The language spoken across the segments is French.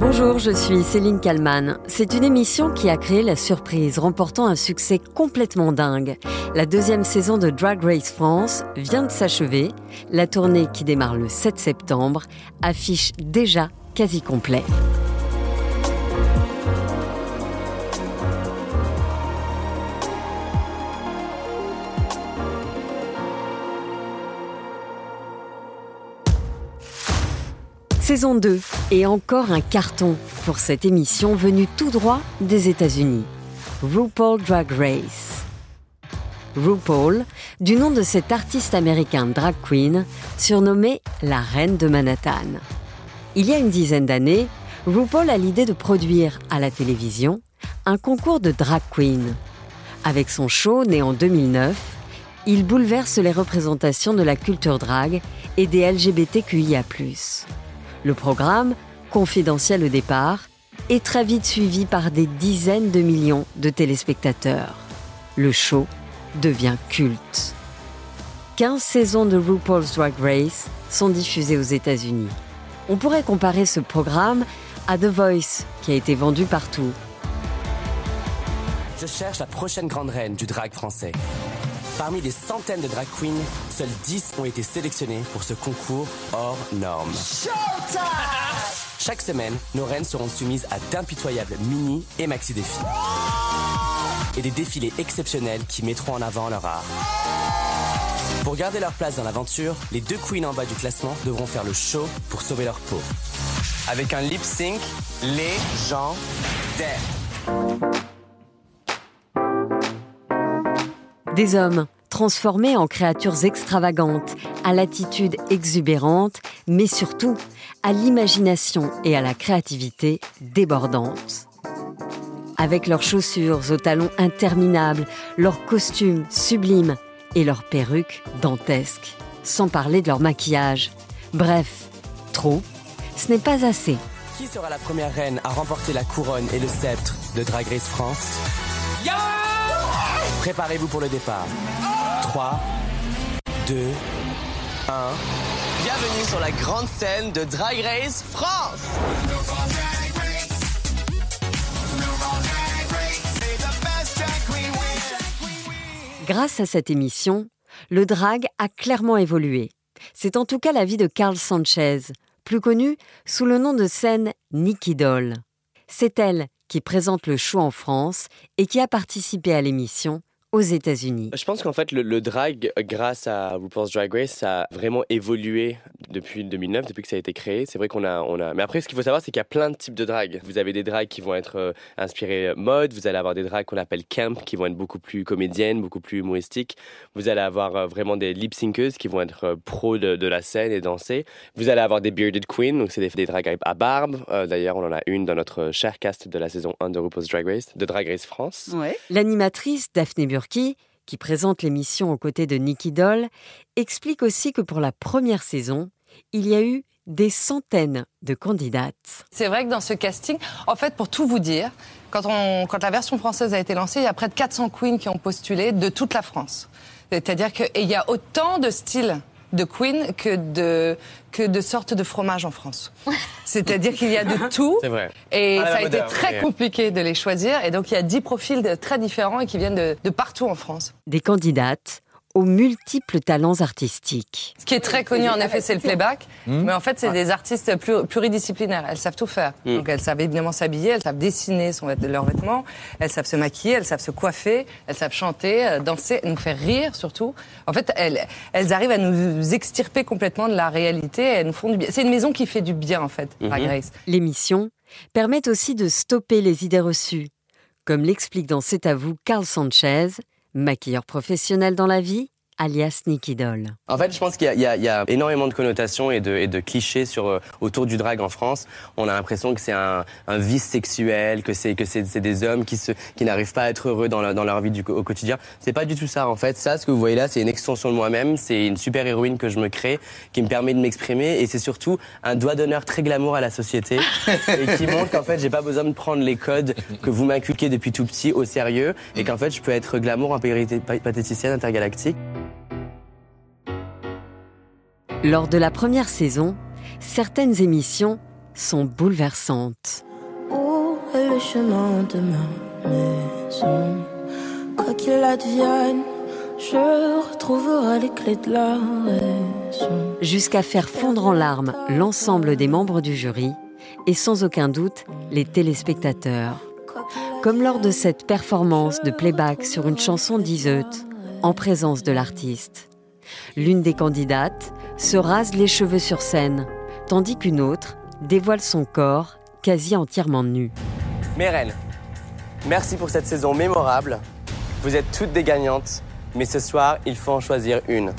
Bonjour, je suis Céline Kalman. C'est une émission qui a créé la surprise, remportant un succès complètement dingue. La deuxième saison de Drag Race France vient de s'achever. La tournée qui démarre le 7 septembre affiche déjà quasi complet. Saison 2 et encore un carton pour cette émission venue tout droit des États-Unis. RuPaul Drag Race. RuPaul, du nom de cet artiste américain drag queen, surnommé la Reine de Manhattan. Il y a une dizaine d'années, RuPaul a l'idée de produire à la télévision un concours de drag queen. Avec son show né en 2009, il bouleverse les représentations de la culture drag et des LGBTQIA. Le programme, confidentiel au départ, est très vite suivi par des dizaines de millions de téléspectateurs. Le show devient culte. 15 saisons de RuPaul's Drag Race sont diffusées aux États-Unis. On pourrait comparer ce programme à The Voice, qui a été vendu partout. Je cherche la prochaine grande reine du drag français. Parmi des centaines de drag queens, seuls 10 ont été sélectionnés pour ce concours hors norme. Chaque semaine, nos reines seront soumises à d'impitoyables mini et maxi défis. Et des défilés exceptionnels qui mettront en avant leur art. Pour garder leur place dans l'aventure, les deux queens en bas du classement devront faire le show pour sauver leur peau. Avec un lip sync légendaire. Des hommes transformés en créatures extravagantes, à l'attitude exubérante, mais surtout à l'imagination et à la créativité débordante. Avec leurs chaussures aux talons interminables, leurs costumes sublimes et leurs perruques dantesques, sans parler de leur maquillage. Bref, trop, ce n'est pas assez. Qui sera la première reine à remporter la couronne et le sceptre de Drag Race France? Préparez-vous pour le départ. 3, 2, 1. Bienvenue sur la grande scène de Drag Race France Grâce à cette émission, le drag a clairement évolué. C'est en tout cas la vie de Carl Sanchez, plus connu sous le nom de scène Nikki Doll. C'est elle qui présente le show en France et qui a participé à l'émission aux États-Unis. Je pense qu'en fait, le, drag, grâce à RuPaul's Drag Race, ça a vraiment évolué depuis 2009, depuis que ça a été créé. C'est vrai qu'on a, on a. Mais après, ce qu'il faut savoir, c'est qu'il y a plein de types de drag. Vous avez des drags qui vont être euh, inspirés mode. Vous allez avoir des drags qu'on appelle camp, qui vont être beaucoup plus comédiennes, beaucoup plus humoristiques. Vous allez avoir euh, vraiment des lip syncers qui vont être euh, pros de, la scène et danser. Vous allez avoir des bearded queens, donc c'est des, des drags à barbe. D'ailleurs, on en a une dans notre cher cast de la saison 1 de RuPaul's Drag Race, de Drag Race France. L'animatrice Daphne Burki qui présente l'émission aux côtés de Nicky Doll, explique aussi que pour la première saison, il y a eu des centaines de candidates. C'est vrai que dans ce casting, en fait, pour tout vous dire, quand, quand la version française a été lancée, il y a près de 400 queens qui ont postulé de toute la France. C'est-à-dire qu'il y a autant de styles de Queen que de, que de sortes de fromage en France. C'est-à-dire qu'il y a de tout. C'est vrai. Et ça a été très compliqué de les choisir. Et donc, il y a dix profils très différents et qui viennent de, de partout en France. Des candidates aux multiples talents artistiques. Ce qui est très connu, en effet, c'est le playback. Hmm. Mais en fait, c'est des artistes pluridisciplinaires. Elles savent tout faire. Hmm. Donc, elles savent évidemment s'habiller, elles savent dessiner son, leurs vêtements, elles savent se maquiller, elles savent se coiffer, elles savent chanter, euh, danser, nous faire rire surtout. En fait, elles, elles arrivent à nous extirper complètement de la réalité. Elles nous font du bien. C'est une maison qui fait du bien, en fait, par mhm. Grace. L'émission permet aussi de stopper les idées reçues. Comme l'explique dans C'est à vous Carl Sanchez, Maquilleur professionnel dans la vie alias Nicky Doll. En fait, je pense qu'il y, a énormément de connotations et de, clichés sur, euh, autour du drag en France. On a l'impression que c'est un, vice sexuel, que c'est que c'est des hommes qui, se, qui n'arrivent pas à être heureux dans, dans leur vie du, au quotidien. C'est pas du tout ça. En fait, ça, ce que vous voyez là, c'est une extension de moi-même. C'est une super héroïne que je me crée, qui me permet de m'exprimer, et c'est surtout un doigt d'honneur très glamour à la société, et qui montre qu'en fait, j'ai pas besoin de prendre les codes que vous m'inculquez depuis tout petit au sérieux, et qu'en fait, je peux être glamour en pathéticienne intergalactique. Lors de la première saison, certaines émissions sont bouleversantes. Où est le chemin de ma maison Quoi qu'il advienne, je retrouverai les clés de la raison. Jusqu'à faire fondre en larmes l'ensemble des membres du jury et sans aucun doute les téléspectateurs. Comme lors de cette performance de playback sur une chanson d'Iseut, en présence de l'artiste. L'une des candidates se rase les cheveux sur scène, tandis qu'une autre dévoile son corps quasi entièrement nu. Mes reines, merci pour cette saison mémorable. Vous êtes toutes des gagnantes, mais ce soir, il faut en choisir une.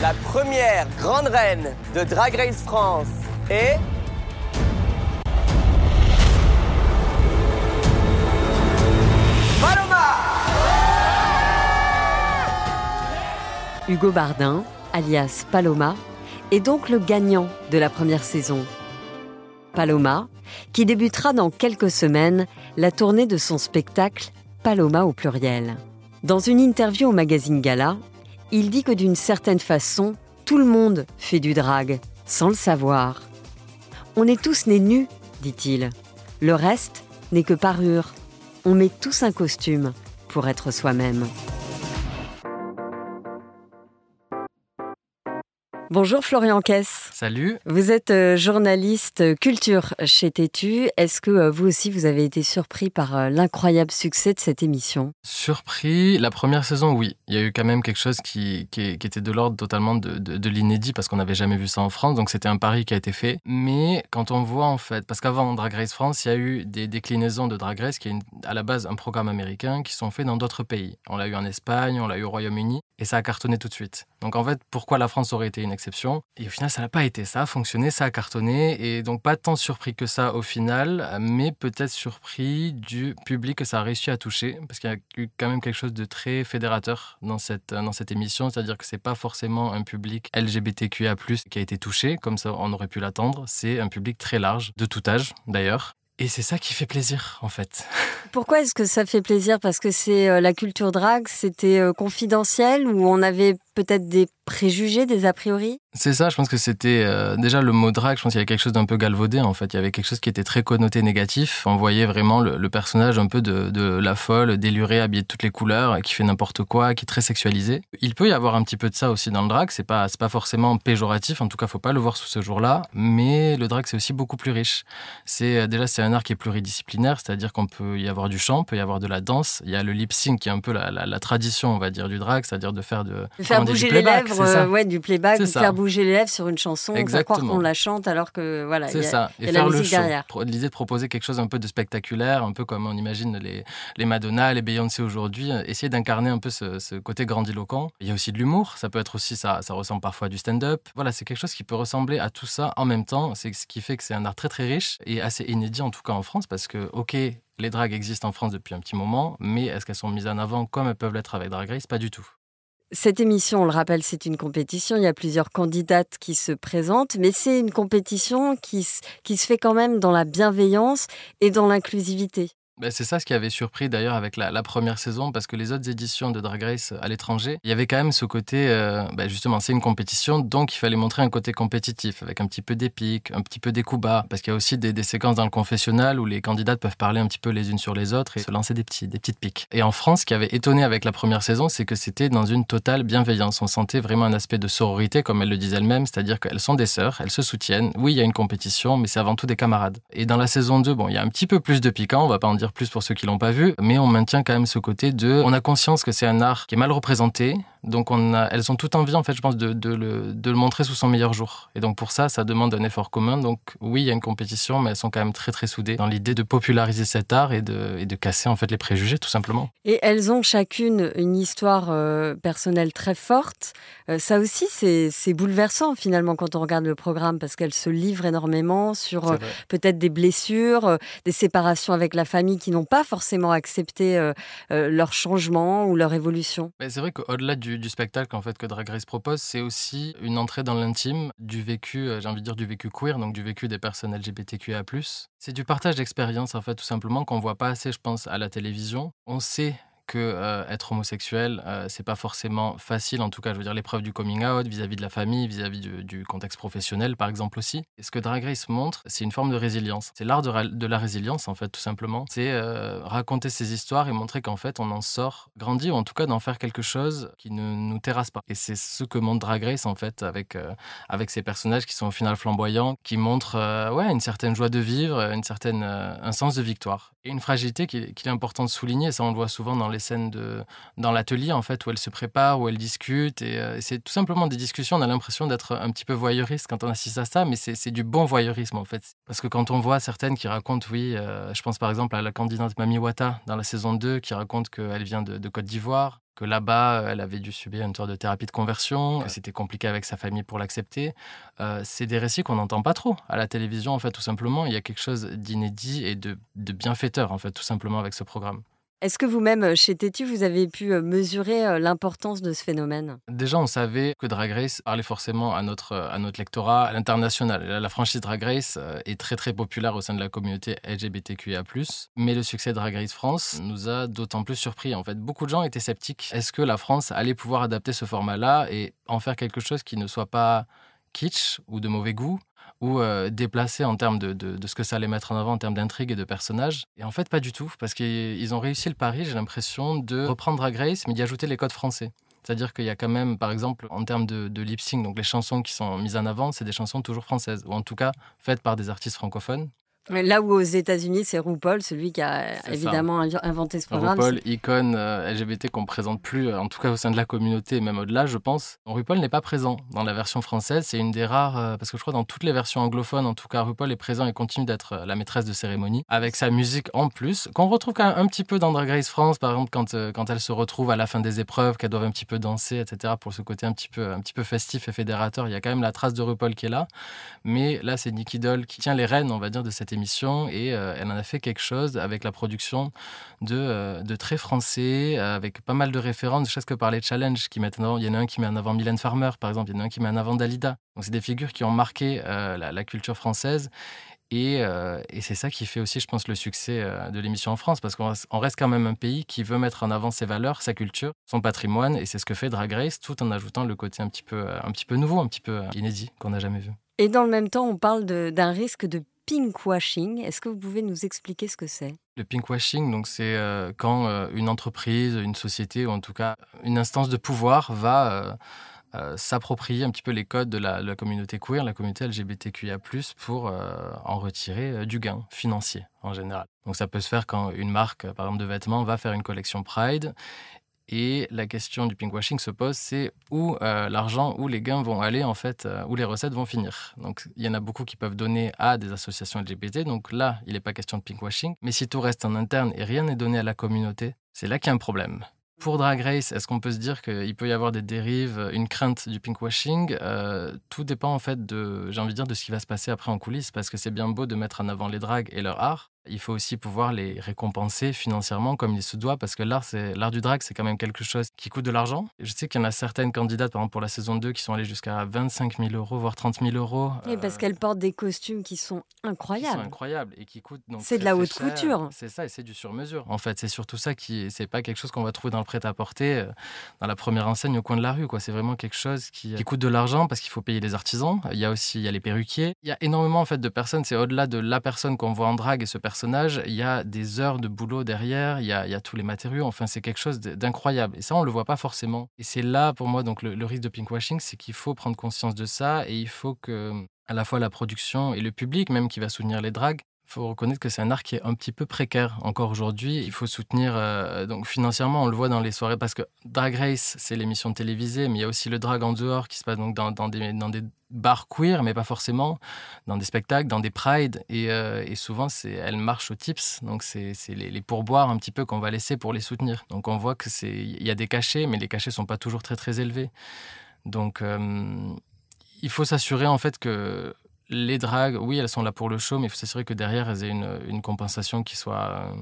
La première grande reine de Drag Race France est... Paloma Hugo Bardin, alias Paloma, est donc le gagnant de la première saison. Paloma, qui débutera dans quelques semaines la tournée de son spectacle Paloma au pluriel. Dans une interview au magazine Gala, il dit que d'une certaine façon, tout le monde fait du drag, sans le savoir. On est tous nés nus, dit-il. Le reste n'est que parure. On met tous un costume pour être soi-même. Bonjour Florian Kess. Salut. Vous êtes euh, journaliste culture chez Tétu. Est-ce que euh, vous aussi vous avez été surpris par euh, l'incroyable succès de cette émission? Surpris, la première saison, oui. Il y a eu quand même quelque chose qui, qui, était de l'ordre totalement de, de, l'inédit parce qu'on n'avait jamais vu ça en France. Donc c'était un pari qui a été fait. Mais quand on voit en fait, parce qu'avant Drag Race France, il y a eu des déclinaisons de Drag Race qui est à la base un programme américain qui sont faits dans d'autres pays. On l'a eu en Espagne, on l'a eu au Royaume-Uni et ça a cartonné tout de suite. Donc en fait, pourquoi la France aurait été une exception? Et au final, ça n'a pas été. Ça a fonctionné, ça a cartonné. Et donc pas tant surpris que ça au final, mais peut-être surpris du public que ça a réussi à toucher. Parce qu'il y a eu quand même quelque chose de très fédérateur dans cette, dans cette émission. C'est-à-dire que c'est pas forcément un public LGBTQIA+, qui a été touché, comme ça on aurait pu l'attendre. C'est un public très large, de tout âge d'ailleurs. Et c'est ça qui fait plaisir, en fait. Pourquoi est-ce que ça fait plaisir? Parce que c'est euh, la culture drague, c'était euh, confidentiel ou on avait peut-être des préjugés, des a priori C'est ça, je pense que c'était euh, déjà le mot drague, je pense qu'il y avait quelque chose d'un peu galvaudé en fait, il y avait quelque chose qui était très connoté négatif, on voyait vraiment le, personnage un peu de, de, la folle, délurée, habillée de toutes les couleurs, qui fait n'importe quoi, qui est très sexualisé. Il peut y avoir un petit peu de ça aussi dans le drag, c'est pas, pas forcément péjoratif, en tout cas faut pas le voir sous ce jour-là, mais le drag c'est aussi beaucoup plus riche. C'est euh, Déjà c'est un art qui est pluridisciplinaire, c'est-à-dire qu'on peut y avoir du chant, peut y avoir de la danse, il y a le lip sync qui est un peu la, la, tradition on va dire du drag, c'est-à-dire de faire de bouger les lèvres, euh, ouais, du playback, faire bouger les lèvres sur une chanson, pour croire qu'on la chante alors que voilà, c'est ça. Et, faire la musique le derrière. L'idée de proposer quelque chose un peu de spectaculaire, un peu comme on imagine les, les Madonna, les Beyoncé aujourd'hui, euh, essayer d'incarner un peu ce, côté grandiloquent. Il y a aussi de l'humour, ça peut être aussi ça, ça ressemble parfois à du stand-up. Voilà, c'est quelque chose qui peut ressembler à tout ça en même temps. C'est ce qui fait que c'est un art très très riche et assez inédit en tout cas en France parce que ok, les dragues existent en France depuis un petit moment, mais est-ce qu'elles sont mises en avant comme elles peuvent l'être avec Drag Race? Pas du tout. Cette émission, on le rappelle, c'est une compétition. Il y a plusieurs candidates qui se présentent, mais c'est une compétition qui, qui se fait quand même dans la bienveillance et dans l'inclusivité. Bah, c'est ça ce qui avait surpris d'ailleurs avec la, première saison, parce que les autres éditions de Drag Race à l'étranger, il y avait quand même ce côté, euh, bah, justement, c'est une compétition, donc il fallait montrer un côté compétitif, avec un petit peu d'épique, un petit peu des coups bas, parce qu'il y a aussi des, séquences dans le confessionnal où les candidates peuvent parler un petit peu les unes sur les autres et se lancer des, petits, des petites piques. Et en France, ce qui avait étonné avec la première saison, c'est que c'était dans une totale bienveillance. On sentait vraiment un aspect de sororité, comme elle le disait elle-même, c'est-à-dire qu'elles sont des sœurs, elles se soutiennent. Oui, il y a une compétition, mais c'est avant tout des camarades. Et dans la saison 2, bon, il y a un petit peu plus de piquant, on va pas en plus pour ceux qui l'ont pas vu, mais on maintient quand même ce côté de, on a conscience que c'est un art qui est mal représenté, donc on a, elles ont tout envie, en fait, je pense, de, de, le, de, le, montrer sous son meilleur jour. Et donc pour ça, ça demande un effort commun. Donc oui, il y a une compétition, mais elles sont quand même très très soudées dans l'idée de populariser cet art et de, et de casser en fait les préjugés, tout simplement. Et elles ont chacune une histoire euh, personnelle très forte. Euh, ça aussi, c'est bouleversant finalement quand on regarde le programme parce qu'elles se livrent énormément sur euh, peut-être des blessures, des séparations avec la famille qui n'ont pas forcément accepté leur changement ou leur évolution. C'est vrai qu'au-delà du du, spectacle en fait que Drag Race propose, c'est aussi une entrée dans l'intime du vécu, euh, j'ai envie de dire du vécu queer, donc du vécu des personnes LGBTQIA+. C'est du partage d'expérience en fait tout simplement qu'on voit pas assez, je pense, à la télévision. On sait que euh, être homosexuel, euh, c'est pas forcément facile. En tout cas, je veux dire l'épreuve du coming out vis-à-vis de la famille, vis-à-vis du, contexte professionnel, par exemple aussi. Et ce que Drag Race montre, c'est une forme de résilience. C'est l'art de, la résilience, en fait, tout simplement. C'est raconter ces histoires et montrer qu'en fait, on en sort grandi, ou en tout cas d'en faire quelque chose qui ne nous terrasse pas. Et c'est ce que montre Drag Race, en fait, avec, avec ces personnages qui sont au final flamboyants, qui montrent ouais, une certaine joie de vivre, une certaine, un sens de victoire. Et une fragilité qu'il est important de souligner, ça on le voit souvent dans les scènes de, dans l'atelier en fait, où elles se préparent, où elles discutent. Et, euh, c'est tout simplement des discussions, on a l'impression d'être un petit peu voyeuriste quand on assiste à ça, mais c'est du bon voyeurisme en fait. Parce que quand on voit certaines qui racontent, oui, euh, je pense par exemple à la candidate Mami Wata dans la saison 2, qui raconte qu'elle vient de, de Côte d'Ivoire, que là-bas, elle avait dû subir une sorte de thérapie de conversion, que c'était compliqué avec sa famille pour l'accepter. Euh, c'est des récits qu'on n'entend pas trop à la télévision, en fait, tout simplement. Il y a quelque chose d'inédit et de, de bienfaiteur, en fait, tout simplement, avec ce programme. Est-ce que vous-même, euh, chez Tétu, vous avez pu euh, mesurer euh, l'importance de ce phénomène? Déjà, on savait que Drag Race parlait forcément à notre, à notre lectorat à l'international. La franchise Drag Race est très très populaire au sein de la communauté LGBTQIA+. Mais le succès de Drag Race France nous a d'autant plus surpris. En fait, beaucoup de gens étaient sceptiques. Est-ce que la France allait pouvoir adapter ce format-là et en faire quelque chose qui ne soit pas kitsch ou de mauvais goût? Ou euh, déplacé en termes de, de, ce que ça allait mettre en avant en termes d'intrigue et de personnages. Et en fait, pas du tout, parce qu'ils ont réussi le pari, j'ai l'impression, de reprendre Drag Race, mais d'y ajouter les codes français. C'est-à-dire qu'il y a quand même, par exemple, en termes de, de lip sync, donc les chansons qui sont mises en avant, c'est des chansons toujours françaises, ou en tout cas faites par des artistes francophones. Là où aux États-Unis, c'est RuPaul, celui qui a évidemment inventé ce programme. RuPaul, icône euh, LGBT qu'on ne présente plus, euh, en tout cas au sein de la communauté et même au-delà, je pense. RuPaul n'est pas présent dans la version française. C'est une des rares, euh, parce que je crois dans toutes les versions anglophones, en tout cas, RuPaul est présent et continue d'être la maîtresse de cérémonie, avec sa musique en plus, qu'on retrouve quand même un petit peu dans Drag Race France, par exemple, quand, quand elle se retrouve à la fin des épreuves, qu'elle doit un petit peu danser, etc., pour ce côté un petit, peu, un petit peu festif et fédérateur. Il y a quand même la trace de RuPaul qui est là. Mais là, c'est Nicky Doll qui tient les rênes, on va dire, de cette émission. Et euh, elle en a fait quelque chose avec la production de, euh, de très français, euh, avec pas mal de références, ne serait-ce que par les challenges qui mettent Il y en a un qui met en avant Mylène Farmer, par exemple, il y en a un qui met en avant Dalida. Donc, c'est des figures qui ont marqué la, culture française. Et, et c'est ça qui fait aussi, je pense, le succès de l'émission en France, parce qu'on reste quand même un pays qui veut mettre en avant ses valeurs, sa culture, son patrimoine, et c'est ce que fait Drag Race, tout en ajoutant le côté un petit peu, un petit peu nouveau, un petit peu inédit, qu'on n'a jamais vu. Et dans le même temps, on parle d'un risque de pinkwashing. Est-ce que vous pouvez nous expliquer ce que c'est? Le pinkwashing, donc c'est euh, quand euh, une entreprise, une société ou en tout cas une instance de pouvoir va euh, s'approprier un petit peu les codes de la, communauté queer, la communauté LGBTQIA+, pour en retirer du gain financier en général. Donc ça peut se faire quand une marque, par exemple de vêtements, va faire une collection Pride et la question du pinkwashing se pose, c'est où euh, l'argent, où les gains vont aller en fait, euh, où les recettes vont finir. Donc il y en a beaucoup qui peuvent donner à des associations LGBT. Donc là, il n'est pas question de pinkwashing. Mais si tout reste en interne et rien n'est donné à la communauté, c'est là qu'il y a un problème. Pour Drag Race, est-ce qu'on peut se dire qu'il peut y avoir des dérives, une crainte du pinkwashing? Euh, Tout dépend en fait de, j'ai envie de dire, de ce qui va se passer après en coulisses, parce que c'est bien beau de mettre en avant les drags et leur art, il faut aussi pouvoir les récompenser financièrement comme il se doit, parce que l'art, c'est, l'art du drag, c'est quand même quelque chose qui coûte de l'argent. Je sais qu'il y en a certaines candidates, par exemple pour la saison 2, qui sont allées jusqu'à 25 000 euros, voire 30 000 euros. Et parce euh, qu'elles portent des costumes qui sont incroyables. Qui sont incroyables et qui coûtent donc. C'est de la haute couture. C'est ça, et c'est du sur-mesure. En fait, c'est surtout ça qui, c'est pas quelque chose qu'on va trouver dans le prêt-à-porter, euh, dans la première enseigne au coin de la rue. Quoi. C'est vraiment quelque chose qui, qui coûte de l'argent parce qu'il faut payer les artisans. Il y a aussi, il y a les perruquiers. Il y a énormément en fait de personnes. C'est au-delà de la personne qu'on voit en drague et ce personnage. Il y a des heures de boulot derrière, il y a, tous les matériaux. Enfin, c'est quelque chose d'incroyable. Et ça, on ne le voit pas forcément. Et c'est là, pour moi, donc le, risque de pinkwashing, c'est qu'il faut prendre conscience de ça et il faut que, à la fois la production et le public, même qui va soutenir les dragues, il faut reconnaître que c'est un art qui est un petit peu précaire encore aujourd'hui. Il faut soutenir, euh, donc financièrement, on le voit dans les soirées, parce que Drag Race, c'est l'émission télévisée, mais il y a aussi le drag en dehors qui se passe donc dans, des, dans des bars queer, mais pas forcément, dans des spectacles, dans des prides. Et, euh, souvent, elle marche aux tips. Donc, c'est les, les, pourboires un petit peu qu'on va laisser pour les soutenir. Donc, on voit qu'il y a des cachets, mais les cachets sont pas toujours très, très élevés. Donc, euh, il faut s'assurer en fait que les dragues, oui, elles sont là pour le show, mais il faut s'assurer que derrière, elles aient une, compensation qui soit euh,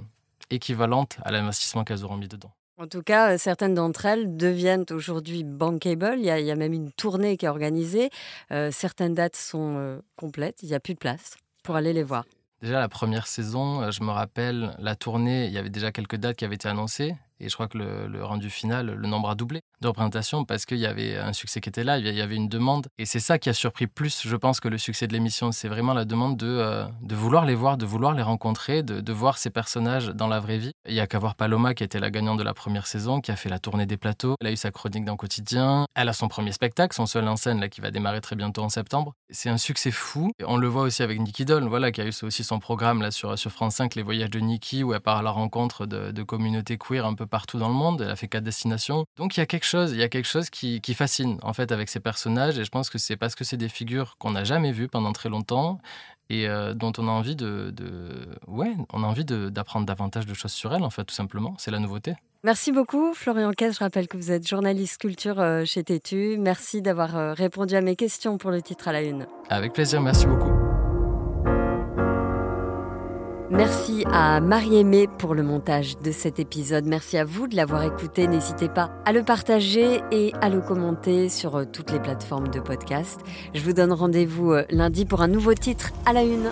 équivalente à l'investissement qu'elles auront mis dedans. En tout cas, euh, certaines d'entre elles deviennent aujourd'hui bankable. Il y, a, il y, a, même une tournée qui est organisée. Euh, certaines dates sont complètes. Il n'y a plus de place pour aller les voir. Déjà, la première saison, je me rappelle, la tournée, il y avait déjà quelques dates qui avaient été annoncées. Et je crois que le, rendu final, le nombre a doublé de représentations parce qu'il y avait un succès qui était là, il y avait une demande. Et c'est ça qui a surpris plus, je pense, que le succès de l'émission. C'est vraiment la demande de, euh, de vouloir les voir, de vouloir les rencontrer, de, de, voir ces personnages dans la vraie vie. Il y a qu'à voir Paloma, qui était la gagnante de la première saison, qui a fait la tournée des plateaux. Elle a eu sa chronique dans Quotidien. Elle a son premier spectacle, son seul en scène, là, qui va démarrer très bientôt en septembre. C'est un succès fou. on le voit aussi avec Nicky Doll, voilà, qui a eu aussi son programme là, sur, sur France 5, Les Voyages de Nicky, où elle part à la rencontre de, de communautés queer un peu partout dans le monde. Elle a fait quatre destinations. Donc il y a quelque chose, il y a quelque chose qui, qui fascine en fait avec ces personnages. Et je pense que c'est parce que c'est des figures qu'on n'a jamais vues pendant très longtemps et euh, dont on a envie de, de ouais, on a envie d'apprendre davantage de choses sur elles en fait, tout simplement. C'est la nouveauté. Merci beaucoup, Florian Caisse. Je rappelle que vous êtes journaliste culture euh, chez Tétu. Merci d'avoir euh, répondu à mes questions pour le titre à la une. Avec plaisir, merci beaucoup. Merci à Marie-Aimée pour le montage de cet épisode. Merci à vous de l'avoir écouté. N'hésitez pas à le partager et à le commenter sur euh, toutes les plateformes de podcast. Je vous donne rendez-vous euh, lundi pour un nouveau titre à la une.